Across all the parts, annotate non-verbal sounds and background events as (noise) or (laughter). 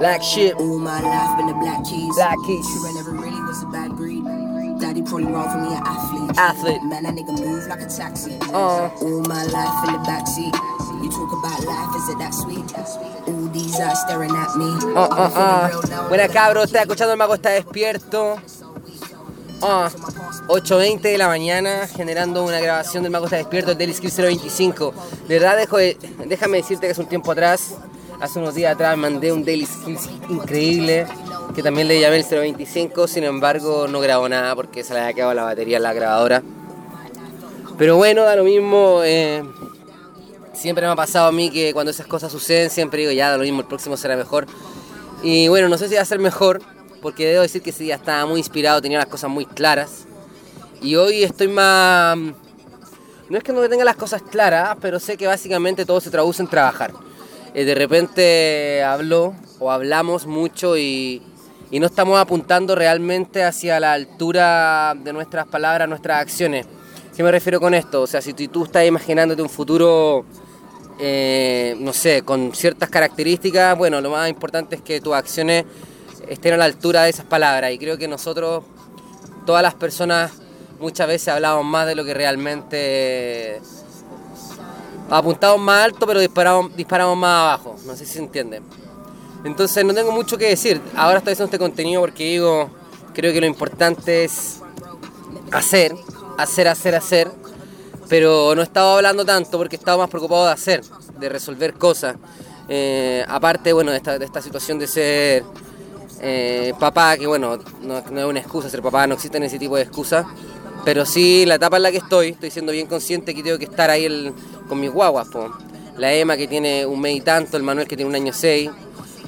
Black shit. All my life been the black keys. Black keys. Sure, I never really was a bad breed. Daddy probably wrong for me, an athlete. Athlete. Man, that nigga move like a taxi. Uh. All my life in the backseat. You talk about life, is it that sweet? All these eyes staring at me. Ah, I've been feeling ah, real ah. now. Buena cabro, está escuchando el mago está despierto. Ah, 8.20 de la mañana, generando una grabación del mago está despierto, Daily Skill 025. De verdad, dejo de- déjame decirte que hace un tiempo atrás, hace unos días atrás, mandé un Daily Skills increíble, que también le llamé el 025, sin embargo no grabó nada porque se le había quedado la batería en la grabadora. Pero bueno, da lo mismo. eh, siempre me ha pasado a mí que cuando esas cosas suceden, siempre digo, ya da lo mismo, el próximo será mejor. Y bueno, no sé si va a ser mejor, porque debo decir que ese día estaba muy inspirado, tenía las cosas muy claras. Y hoy estoy más... No es que no tenga las cosas claras, pero sé que básicamente todo se traduce en trabajar. Eh, de repente hablo o hablamos mucho y, y no estamos apuntando realmente hacia la altura de nuestras palabras, nuestras acciones. ¿Qué me refiero con esto? O sea, si tú, tú estás imaginándote un futuro, eh, no sé, con ciertas características, bueno, lo más importante es que tus acciones estén a la altura de esas palabras. Y creo que nosotros, todas las personas, muchas veces hablamos más de lo que realmente apuntamos más alto, pero disparamos, disparamos más abajo. No sé si se entiende. Entonces no tengo mucho que decir. Ahora estoy haciendo este contenido porque digo, creo que lo importante es hacer, hacer, hacer, hacer. Pero no he estado hablando tanto porque he estado más preocupado de hacer, de resolver cosas. Eh, aparte, bueno, de esta, de esta situación de ser eh, papá, que bueno, no, no es una excusa ser papá, no existen ese tipo de excusas. Pero sí, la etapa en la que estoy, estoy siendo bien consciente que tengo que estar ahí el- con mis guaguas. La Emma que tiene un mes y tanto, el Manuel que tiene un año seis,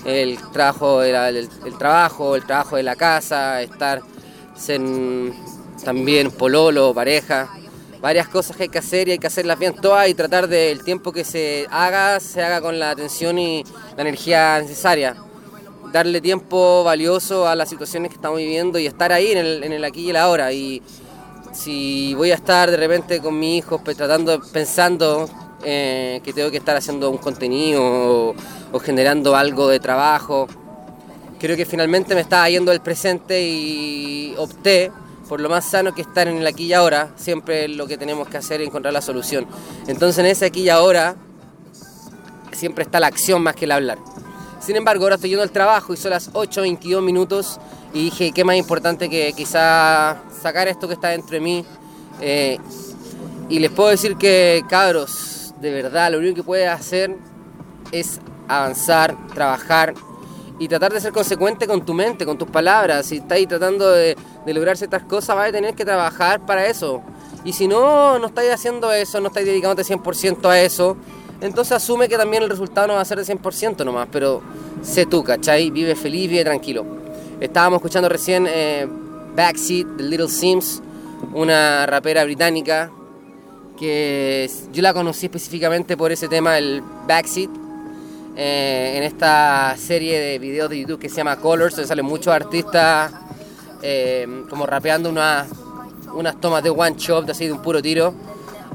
el trabajo, el, el- trabajo, el trabajo de la casa, estar ser también pololo, pareja, varias cosas que hay que hacer y hay que hacerlas bien todas y tratar del tiempo que se haga, se haga con la atención y la energía necesaria darle tiempo valioso a las situaciones que estamos viviendo y estar ahí en el, en el aquí y el ahora. Y si voy a estar de repente con mi hijo tratando, pensando eh, que tengo que estar haciendo un contenido o, generando algo de trabajo, creo que finalmente me estaba yendo del presente y opté por lo más sano que estar en el aquí y ahora. Siempre lo que tenemos que hacer es encontrar la solución. Entonces en ese aquí y ahora siempre está la acción más que el hablar. Sin embargo, ahora estoy yendo al trabajo y son las 8.22 minutos y dije, qué más importante que quizá sacar esto que está dentro de mí. Eh, y les puedo decir que, cabros, de verdad, lo único que puedes hacer es avanzar, trabajar y tratar de ser consecuente con tu mente, con tus palabras. Si estás ahí tratando de, de lograr ciertas cosas, vas a tener que trabajar para eso. Y si no, no estáis haciendo eso, no estáis dedicándote 100% a eso, entonces asume que también el resultado no va a ser de 100% nomás, pero sé tú, ¿cachai? Vive feliz, vive tranquilo. Estábamos escuchando recién eh, Backseat de Little Sims, una rapera británica que yo la conocí específicamente por ese tema, el Backseat, eh, en esta serie de videos de YouTube que se llama Colors, donde salen muchos artistas eh, como rapeando unas, unas tomas de one shot, así de un puro tiro.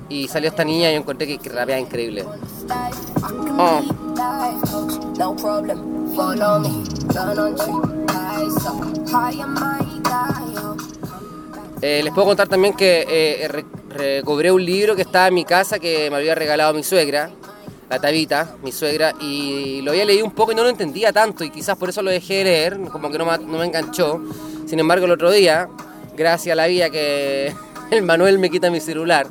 Y salió esta niña y yo encontré que, que rapeaba increíble. Oh. Eh, les puedo contar también que eh, re- recobré un libro que estaba en mi casa que me había regalado mi suegra, la Tabita, mi suegra, y lo había leído un poco y no lo entendía tanto y quizás por eso lo dejé de leer, como que no me, no me enganchó. Sin embargo, el otro día, gracias a la vida que (laughs) el Manuel me quita mi celular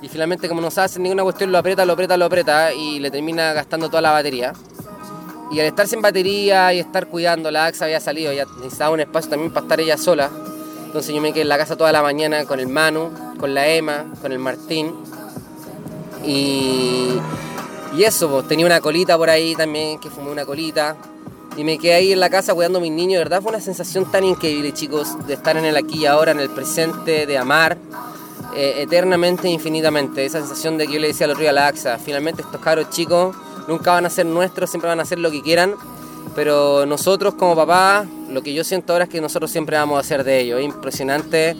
y finalmente como no sabe hacer ninguna cuestión lo aprieta, lo aprieta, lo aprieta y le termina gastando toda la batería. Y al estar sin batería y estar cuidando, la AXA había salido, ya necesitaba un espacio también para estar ella sola. Entonces yo me quedé en la casa toda la mañana con el Manu, con la Emma, con el Martín. Y, y eso, pues tenía una colita por ahí también, que fumé una colita. Y me quedé ahí en la casa cuidando a mis niños. De verdad fue una sensación tan increíble, chicos, de estar en el aquí y ahora, en el presente, de amar eh, eternamente infinitamente. Esa sensación de que yo le decía al otro día a la AXA, finalmente estos cabros chicos nunca van a ser nuestros, siempre van a hacer lo que quieran. Pero nosotros como papás, lo que yo siento ahora es que nosotros siempre vamos a hacer de ellos. Es impresionante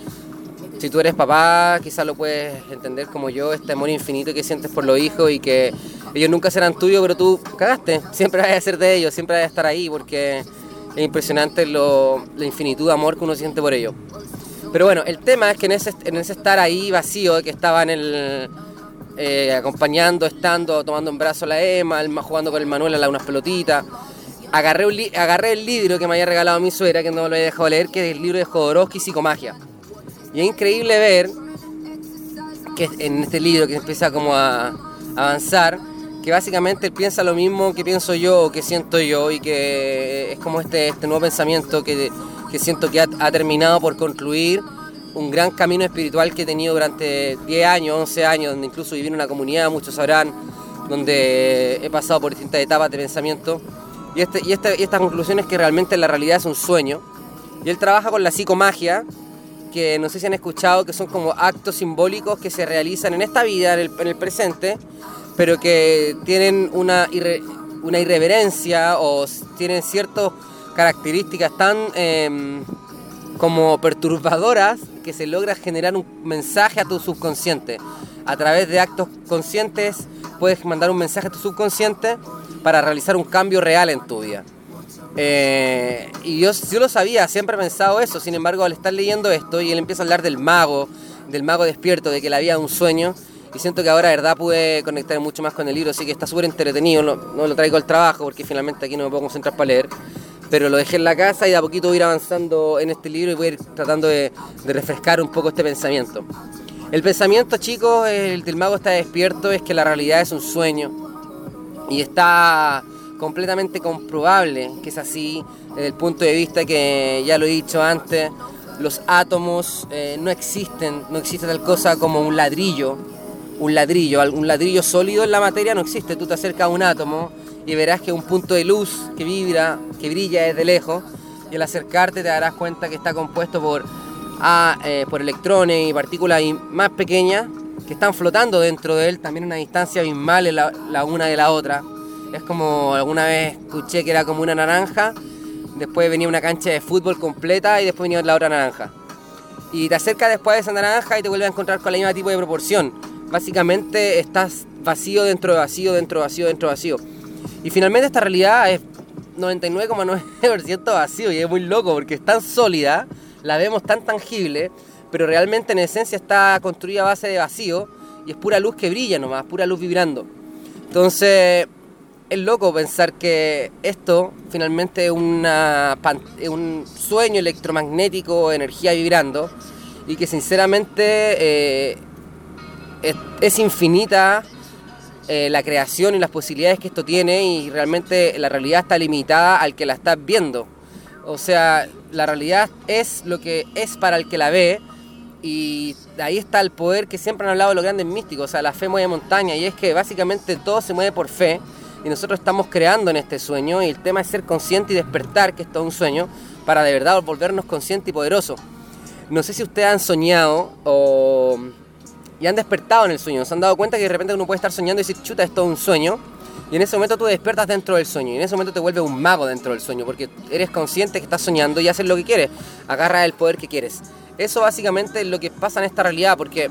si tú eres papá, quizás lo puedes entender como yo, este amor infinito que sientes por los hijos y que ellos nunca serán tuyos, pero tú cagaste, siempre vas a ser de ellos, siempre vas a estar ahí porque es impresionante lo, la infinitud de amor que uno siente por ellos. Pero bueno, el tema es que en ese, en estar ahí vacío, que estaba en el, eh, acompañando, estando, tomando en brazos a la Emma, jugando con el Manuel a la, unas pelotitas, agarré, un agarré el libro que me había regalado mi suegra, que no lo había dejado leer, que es el libro de Jodorowsky, Psicomagia. Y es increíble ver que en este libro que empieza como a avanzar, que básicamente él piensa lo mismo que pienso yo que siento yo y que es como este, este nuevo pensamiento que, que siento que ha, terminado por concluir un gran camino espiritual que he tenido durante 10 años, 11 años, donde incluso viví en una comunidad, muchos sabrán, donde he pasado por distintas etapas de pensamiento. Y, este, y, este, y esta conclusión es que realmente la realidad es un sueño. Y él trabaja con la psicomagia, que no sé si han escuchado, que son como actos simbólicos que se realizan en esta vida, en el, presente, pero que tienen una, una irreverencia o tienen ciertas características tan em, como perturbadoras que se logra generar un mensaje a tu subconsciente. A través de actos conscientes puedes mandar un mensaje a tu subconsciente para realizar un cambio real en tu vida. Eh, y yo, yo lo sabía, siempre he pensado eso, sin embargo al estar leyendo esto y él empieza a hablar del mago, del mago despierto, de que la vida es un sueño, y siento que ahora de verdad pude conectar mucho más con el libro, así que está súper entretenido, no, no, lo traigo al trabajo porque finalmente aquí no me puedo concentrar para leer, pero lo dejé en la casa y de a poquito voy a ir avanzando en este libro y voy a ir tratando de, refrescar un poco este pensamiento. El pensamiento, chicos, el del mago está despierto, es que la realidad es un sueño y está completamente comprobable que es así desde el punto de vista que ya lo he dicho antes, los átomos eh, no existen, no existe tal cosa como un ladrillo, un ladrillo, un ladrillo sólido en la materia no existe, tú te acercas a un átomo y verás que un punto de luz que vibra, que brilla desde lejos y al acercarte te darás cuenta que está compuesto por, eh, por electrones y partículas más pequeñas que están flotando dentro de él también una distancia abismal la una de la otra es como alguna vez escuché que era como una naranja, después venía una cancha de fútbol completa y después venía la otra naranja. Y te acercas después de esa naranja y te vuelves a encontrar con la misma tipo de proporción. Básicamente estás vacío dentro de vacío, dentro de vacío, dentro de vacío. Y finalmente esta realidad es 99,9% vacío y es muy loco porque es tan sólida, la vemos tan tangible, pero realmente en esencia está construida a base de vacío y es pura luz que brilla nomás, pura luz vibrando. Entonces, es loco pensar que esto finalmente es, un sueño electromagnético, energía vibrando, y que sinceramente eh, es, infinita eh, la creación y las posibilidades que esto tiene, y realmente la realidad está limitada al que la está viendo. O sea, la realidad es lo que es para el que la ve, y ahí está el poder que siempre han hablado los grandes místicos, o sea, la fe mueve montaña, y es que básicamente todo se mueve por fe y nosotros estamos creando en este sueño y el tema es ser consciente y despertar que esto es un sueño para de verdad volvernos conscientes y poderosos. No sé si ustedes han soñado o y han despertado en el sueño, se han dado cuenta que de repente uno puede estar soñando y decir, chuta, esto es un sueño, y en ese momento tú despiertas dentro del sueño, y en ese momento te vuelves un mago dentro del sueño, porque eres consciente que estás soñando y haces lo que quieres, agarras el poder que quieres. Eso básicamente es lo que pasa en esta realidad, porque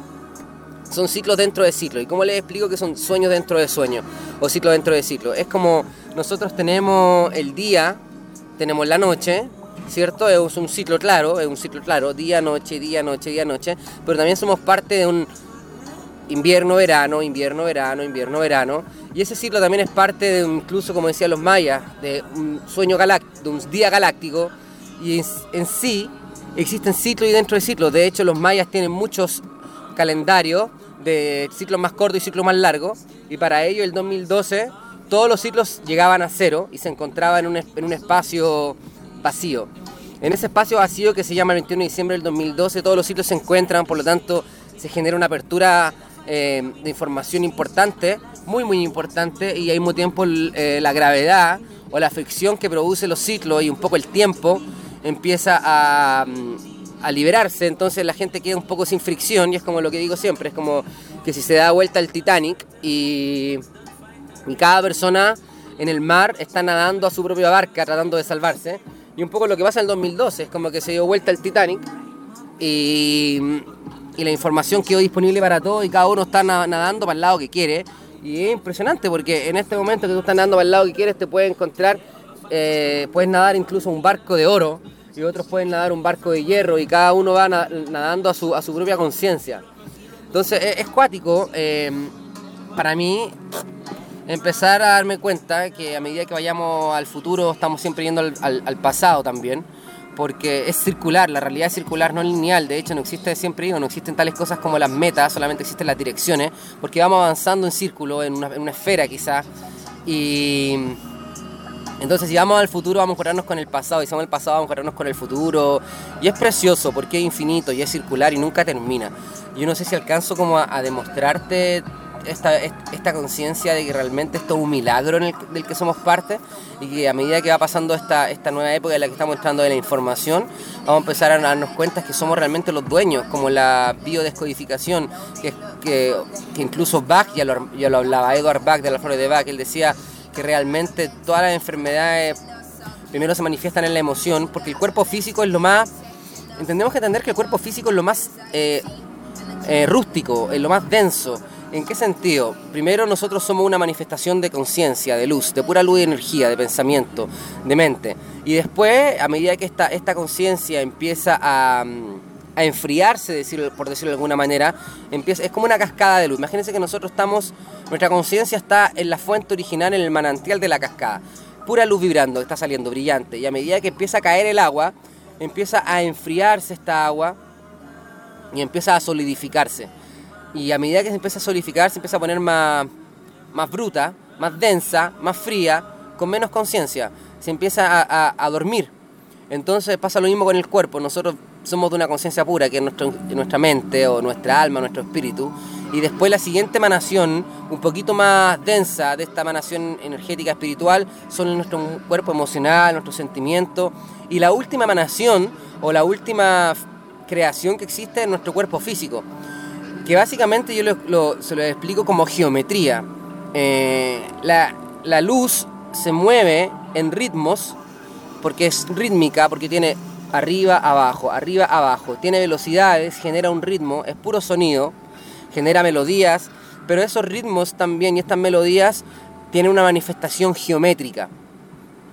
son ciclos dentro de ciclos. ¿Y cómo les explico que son sueños dentro de sueños? O ciclos dentro de ciclos. Es como nosotros tenemos el día, tenemos la noche, ¿cierto? Es un ciclo claro, es un ciclo claro, día, noche, día, noche, día, noche. Pero también somos parte de un invierno, verano, invierno, verano, invierno, verano. Y ese ciclo también es parte de, incluso como decían los mayas, de un sueño galáctico, de un día galáctico. Y en, en sí existen ciclos y dentro de ciclos. De hecho, los mayas tienen muchos calendarios de ciclos más cortos y ciclos más largos, y para ello el 2012 todos los ciclos llegaban a cero y se encontraban en un, en un espacio vacío. En ese espacio vacío que se llama el 21 de diciembre del 2012, todos los ciclos se encuentran, por lo tanto se genera una apertura eh, de información importante, muy muy importante, y al mismo tiempo eh, la gravedad o la fricción que produce los ciclos y un poco el tiempo empieza a, a liberarse, entonces la gente queda un poco sin fricción y es como lo que digo siempre, es como que si se da vuelta el Titanic y, y cada persona en el mar está nadando a su propia barca tratando de salvarse y un poco lo que pasa en el 2012 es como que se dio vuelta el Titanic y y la información quedó disponible para todos y cada uno está nadando para el lado que quiere. Y es impresionante porque en este momento que tú estás nadando para el lado que quieres te puedes encontrar, eh, puedes nadar incluso un barco de oro y otros pueden nadar un barco de hierro y cada uno va nadando a su, a su propia conciencia. Entonces es, cuático eh, para mí empezar a darme cuenta que a medida que vayamos al futuro estamos siempre yendo al pasado también porque es circular, la realidad es circular, no lineal, de hecho no existe siempre digo, no existen tales cosas como las metas, solamente existen las direcciones, porque vamos avanzando en círculo, en una, esfera quizás, y entonces si vamos al futuro vamos a encontrarnos con el pasado, y si vamos al pasado vamos a encontrarnos con el futuro, y es precioso porque es infinito y es circular y nunca termina. Yo no sé si alcanzo como a demostrarte esta, esta conciencia de que realmente esto es un milagro en el, del que somos parte y que a medida que va pasando esta, esta nueva época en la que estamos entrando de la información, vamos a empezar a darnos cuenta que somos realmente los dueños, como la biodescodificación, que, que, que incluso Bach, ya lo, ya lo hablaba, Edward Bach de la Flores de Bach, él decía que realmente todas las enfermedades primero se manifiestan en la emoción, porque el cuerpo físico es lo más... Entendemos que entender que el cuerpo físico es lo más eh, eh, rústico, es lo más denso, ¿En qué sentido? Primero nosotros somos una manifestación de conciencia, de luz, de pura luz y energía, de pensamiento, de mente. Y después, a medida que esta, esta conciencia empieza a, mm, a enfriarse, por decirlo de alguna manera, empieza, es como una cascada de luz. Imagínense que nosotros estamos, nuestra conciencia está en la fuente original, en el manantial de la cascada. Pura luz vibrando, está saliendo brillante. Y a medida que empieza a caer el agua, empieza a enfriarse esta agua y empieza a solidificarse y a medida que se empieza a solidificar, se empieza a poner más, más bruta, más densa, más fría, con menos conciencia. Se empieza a, dormir. Entonces pasa lo mismo con el cuerpo. Nosotros somos de una conciencia pura, que es nuestra mente o nuestra alma, nuestro espíritu. Y después la siguiente emanación, un poquito más densa de esta emanación energética espiritual, son nuestro cuerpo emocional, nuestro sentimiento. Y la última emanación o la última creación que existe es nuestro cuerpo físico que básicamente yo se lo explico como geometría. Eh, la, luz se mueve en ritmos porque es rítmica, porque tiene arriba, abajo, arriba, abajo, tiene velocidades, genera un ritmo, es puro sonido, genera melodías, pero esos ritmos también y estas melodías tienen una manifestación geométrica.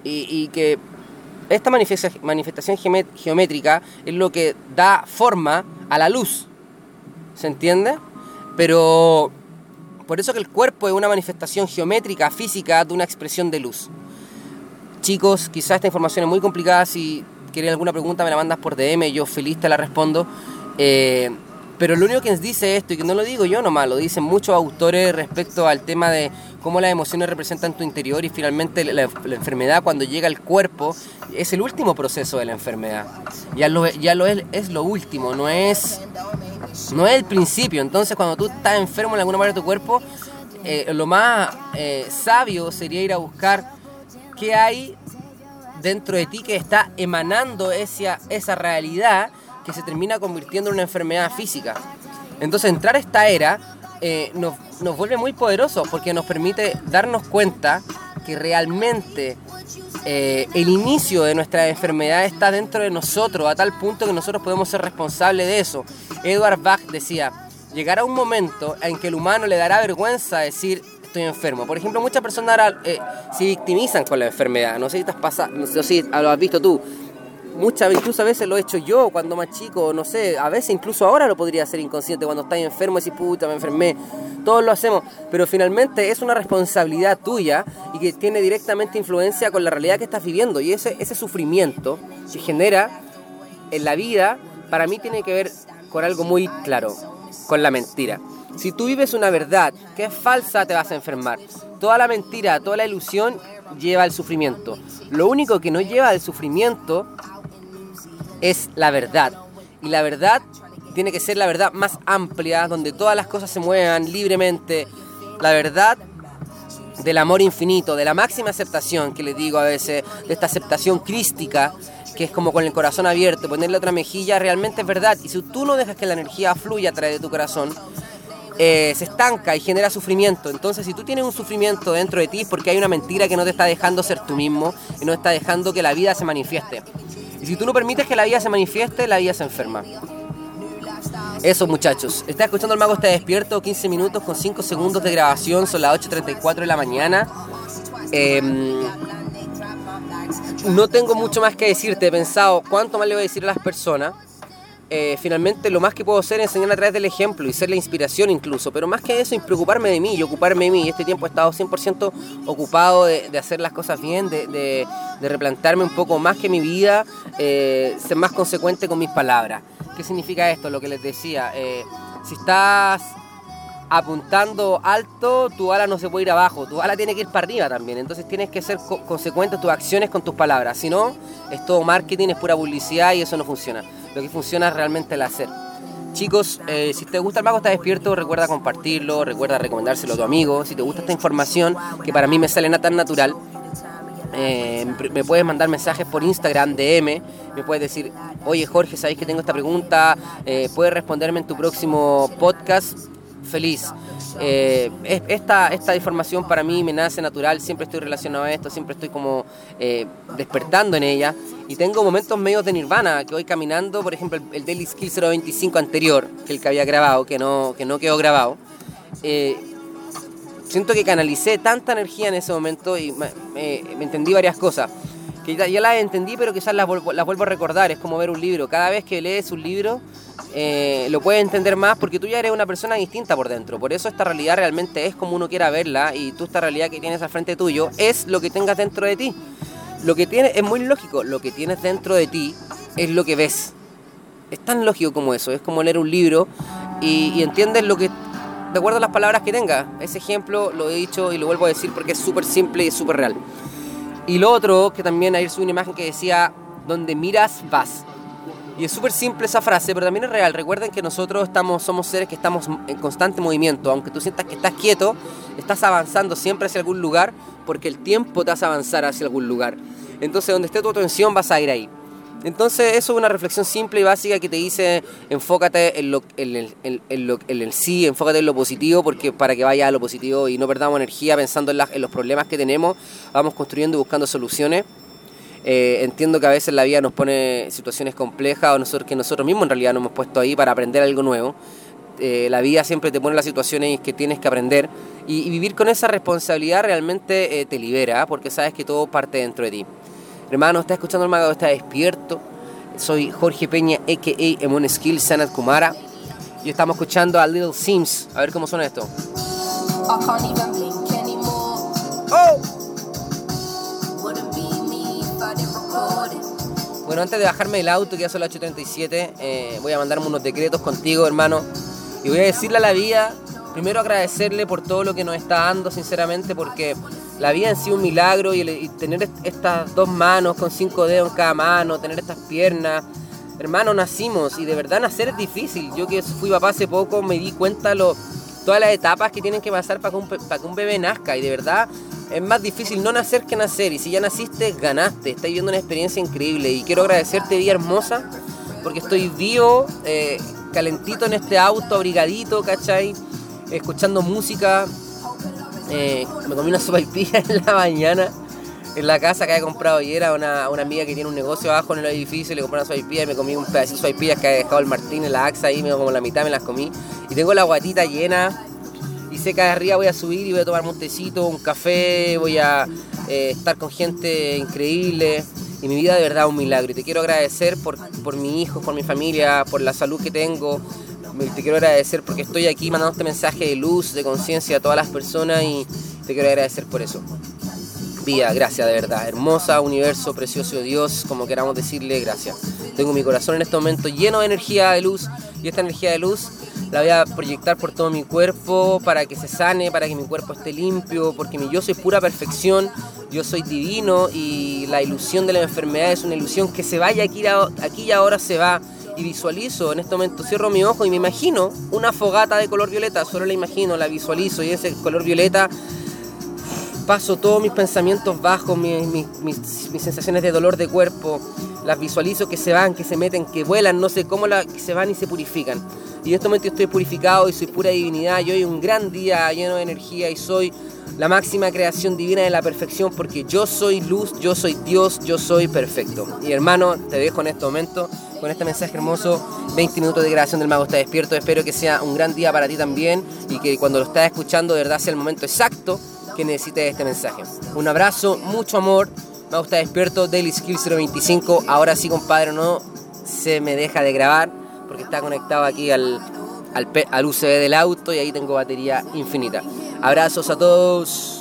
Y, que esta manifestación geométrica es lo que da forma a la luz. ¿Se entiende? Pero por eso que el cuerpo es una manifestación geométrica, física, de una expresión de luz. Chicos, quizás esta información es muy complicada. Si quieres alguna pregunta, me la mandas por DM, yo feliz te la respondo. Eh, pero lo único que dice esto, y que no lo digo yo nomás, lo dicen muchos autores respecto al tema de cómo las emociones representan tu interior y finalmente la, enfermedad cuando llega al cuerpo es el último proceso de la enfermedad. Ya lo, ya lo es, es lo último, no es no es el principio. Entonces, cuando tú estás enfermo en alguna parte de tu cuerpo, eh, lo más eh, sabio sería ir a buscar qué hay dentro de ti que está emanando esa, esa realidad que se termina convirtiendo en una enfermedad física. Entonces, entrar a esta era eh, nos, nos vuelve muy poderosos porque nos permite darnos cuenta que realmente el inicio de nuestra enfermedad está dentro de nosotros, a tal punto que nosotros podemos ser responsables de eso. Edward Bach decía, llegará un momento en que el humano le dará vergüenza decir estoy enfermo. Por ejemplo, muchas personas ahora eh, se victimizan con la enfermedad. No sé si, estás pasando, no sé si lo has visto tú muchas incluso a veces lo he hecho yo cuando más chico, no sé, a veces incluso ahora lo podría hacer inconsciente cuando estás enfermo y decís, puta, me enfermé. Todos lo hacemos, pero finalmente es una responsabilidad tuya y que tiene directamente influencia con la realidad que estás viviendo. Y ese, ese sufrimiento se genera en la vida, para mí tiene que ver con algo muy claro, con la mentira. Si tú vives una verdad que es falsa, te vas a enfermar. Toda la mentira, toda la ilusión lleva al sufrimiento. Lo único que no lleva al sufrimiento es la verdad. Y la verdad tiene que ser la verdad más amplia, donde todas las cosas se muevan libremente. La verdad del amor infinito, de la máxima aceptación que les digo a veces, de esta aceptación crística, que es como con el corazón abierto, ponerle otra mejilla, realmente es verdad. Y si tú no dejas que la energía fluya a través de tu corazón, eh, se estanca y genera sufrimiento. Entonces, si tú tienes un sufrimiento dentro de ti es porque hay una mentira que no te está dejando ser tú mismo y no está dejando que la vida se manifieste. Y si tú no permites que la vida se manifieste, la vida se enferma. Eso muchachos, está escuchando el mago está despierto, 15 minutos con 5 segundos de grabación, son las 8.34 de la mañana. Em, no tengo mucho más que decirte, he pensado cuánto más le voy a decir a las personas. Eh, finalmente lo más que puedo hacer es enseñar a través del ejemplo y ser la inspiración incluso, pero más que eso, preocuparme de mí y ocuparme de mí. Este tiempo he estado 100% ocupado de, hacer las cosas bien, de, replantarme un poco más que mi vida, eh, ser más consecuente con mis palabras. ¿Qué significa esto? Lo que les decía, eh, si estás apuntando alto, tu ala no se puede ir abajo, tu ala tiene que ir para arriba también. Entonces tienes que ser consecuente tus acciones con tus palabras. Si no, es todo marketing, es pura publicidad y eso no funciona. Lo que funciona es realmente el hacer. Chicos, eh, si te gusta el mago está despierto, recuerda compartirlo, recuerda recomendárselo a tu amigo. Si te gusta esta información, que para mí me sale tan natural, eh, me puedes mandar mensajes por Instagram, DM, me puedes decir, oye Jorge, ¿sabéis que tengo esta pregunta? Eh, puedes responderme en tu próximo podcast feliz. Eh, esta, esta información para mí me nace natural, siempre estoy relacionado a esto, siempre estoy como eh, despertando en ella. Y tengo momentos medios de nirvana, que voy caminando, por ejemplo, el, Daily Skill 025 anterior, que el que había grabado, que no, que no quedó grabado. Eh, siento que canalicé tanta energía en ese momento y me, entendí varias cosas. Que ya, las entendí, pero quizás las, las vuelvo a recordar. Es como ver un libro. Cada vez que lees un libro, eh, lo puedes entender más porque tú ya eres una persona distinta por dentro. Por eso esta realidad realmente es como uno quiera verla y tú esta realidad que tienes al frente tuyo es lo que tengas dentro de ti. Lo que tienes es muy lógico, lo que tienes dentro de ti es lo que ves. Es tan lógico como eso, es como leer un libro y, entiendes lo que, de acuerdo a las palabras que tengas. Ese ejemplo lo he dicho y lo vuelvo a decir porque es súper simple y súper real. Y lo otro, que también ayer subí una imagen que decía, donde miras vas. Y es súper simple esa frase, pero también es real. Recuerden que nosotros estamos, somos seres que estamos en constante movimiento. Aunque tú sientas que estás quieto, estás avanzando siempre hacia algún lugar porque el tiempo te hace avanzar hacia algún lugar. Entonces, donde esté tu atención, vas a ir ahí. Entonces, eso es una reflexión simple y básica que te dice, enfócate en, lo, en, el, en, en el sí, enfócate en lo positivo, porque para que vaya a lo positivo y no perdamos energía pensando en, en los problemas que tenemos, vamos construyendo y buscando soluciones. Eh, entiendo que a veces la vida nos pone situaciones complejas o nosotros, que nosotros mismos en realidad nos hemos puesto ahí para aprender algo nuevo. Eh, la vida siempre te pone las situaciones que tienes que aprender y, vivir con esa responsabilidad realmente eh, te libera porque sabes que todo parte dentro de ti. Hermano, está escuchando el mago, está despierto. Soy Jorge Peña, a.k.a. Emon Skill Sanat Kumara. Y estamos escuchando a Little Sims. A ver cómo suena esto. ¡Oh! Bueno, antes de bajarme del auto, que ya son las 8.37, eh, voy a mandarme unos decretos contigo, hermano. Y voy a decirle a la vida, primero agradecerle por todo lo que nos está dando, sinceramente, porque la vida en sí un milagro y, tener estas dos manos con cinco dedos en cada mano, tener estas piernas. Hermano, nacimos y de verdad nacer es difícil. Yo que fui papá hace poco me di cuenta lo, todas las etapas que tienen que pasar para que un bebé nazca y de verdad es más difícil no nacer que nacer. Y si ya naciste, ganaste. Estás viviendo una experiencia increíble. Y quiero agradecerte, Vida Hermosa, porque estoy vivo, eh, calentito en este auto, abrigadito, ¿cachai? Escuchando música. Eh, me comí una sopa (laughs) en la mañana. En la casa que había comprado ayer a una, una, amiga que tiene un negocio abajo en el edificio, le compré una sopaipilla y me comí un pedacito de sopaipillas que había dejado el Martín en la AXA ahí, me como la mitad me las comí. Y tengo la guatita llena y sé que arriba voy a subir y voy a tomar un tecito, un café, voy a eh, estar con gente increíble. Y mi vida de verdad es un milagro. Y te quiero agradecer por, por mi hijo, por mi familia, por la salud que tengo. Te quiero agradecer porque estoy aquí mandando este mensaje de luz, de conciencia a todas las personas y te quiero agradecer por eso. Vida, gracias de verdad. Hermosa, universo, precioso Dios, como queramos decirle, gracias. Tengo mi corazón en este momento lleno de energía de luz y esta energía de luz la voy a proyectar por todo mi cuerpo para que se sane, para que mi cuerpo esté limpio, porque mi yo soy pura perfección, yo soy divino y la ilusión de la enfermedad es una ilusión que se vaya aquí, aquí y ahora se va. Y visualizo en este momento, cierro mi ojo y me imagino una fogata de color violeta, solo la imagino, la visualizo y ese color violeta paso todos mis pensamientos bajos, mis, mis sensaciones de dolor de cuerpo, las visualizo que se van, que se meten, que vuelan, no sé cómo la, que se van y se purifican. Y en este momento estoy purificado y soy pura divinidad. Yo hoy un gran día lleno de energía y soy la máxima creación divina de la perfección porque yo soy luz, yo soy Dios, yo soy perfecto. Y hermano, te dejo en este momento con este mensaje hermoso. 20 minutos de grabación del Mago está despierto. Espero que sea un gran día para ti también y que cuando lo estás escuchando de verdad sea el momento exacto que necesites este mensaje. Un abrazo, mucho amor. Mago está despierto, Daily Skill 025. Ahora sí, compadre, no se me deja de grabar porque está conectado aquí al, al, al UCB del auto y ahí tengo batería infinita. Abrazos a todos.